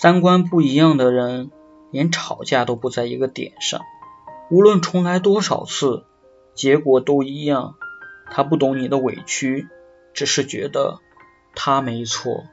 三观不一样的人连吵架都不在一个点上无论重来多少次结果都一样。他不懂你的委屈只是觉得他没错。